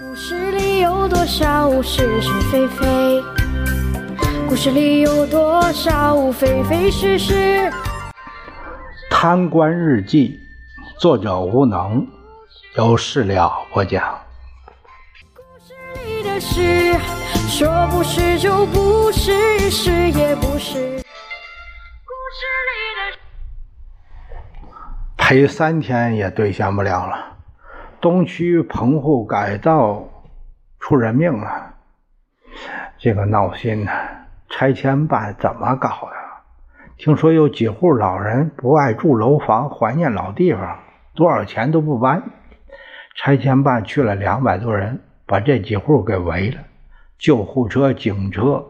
故事里有多少是是非非？故事里有多少非非是是？贪官日记，作者无能，由事了播讲。故事里的事，说不是就不是，是也不是。故事里的。陪三天也兑现不了了。东区棚户改造出人命了，这个闹心呐！拆迁办怎么搞的？听说有几户老人不爱住楼房，怀念老地方，多少钱都不搬。拆迁办去了两百多人，把这几户给围了。救护车、警车、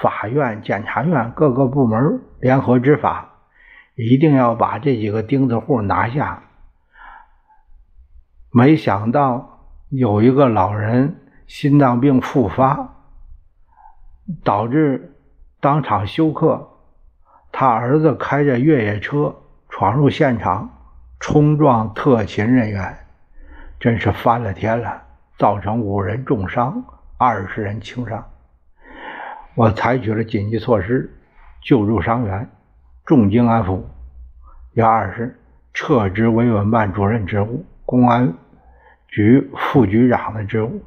法院、检察院各个部门联合执法，一定要把这几个钉子户拿下。没想到有一个老人心脏病复发，导致当场休克。他儿子开着越野车闯入现场，冲撞特勤人员，真是翻了天了，造成五人重伤，二十人轻伤。我采取了紧急措施，救助伤员，重金安抚。第二是撤职维稳办主任职务，公安。局副局长的职务，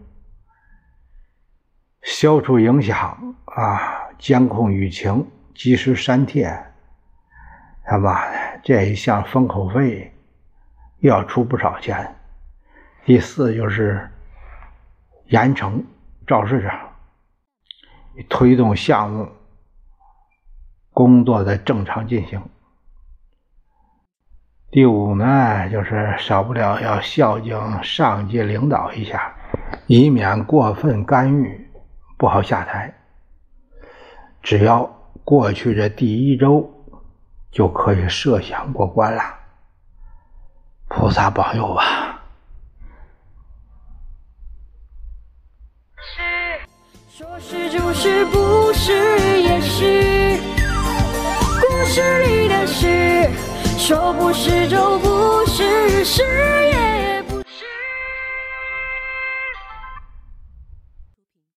消除影响啊，监控舆情，及时删帖。他妈的，这一项封口费又要出不少钱。第四就是严惩肇事者，推动项目工作的正常进行。第五呢，就是少不了要孝敬上级领导一下，以免过分干预，不好下台。只要过去这第一周，就可以设想过关了。菩萨保佑吧。是，说是就是，不是也是，故事里的事。说不是就不是，是也。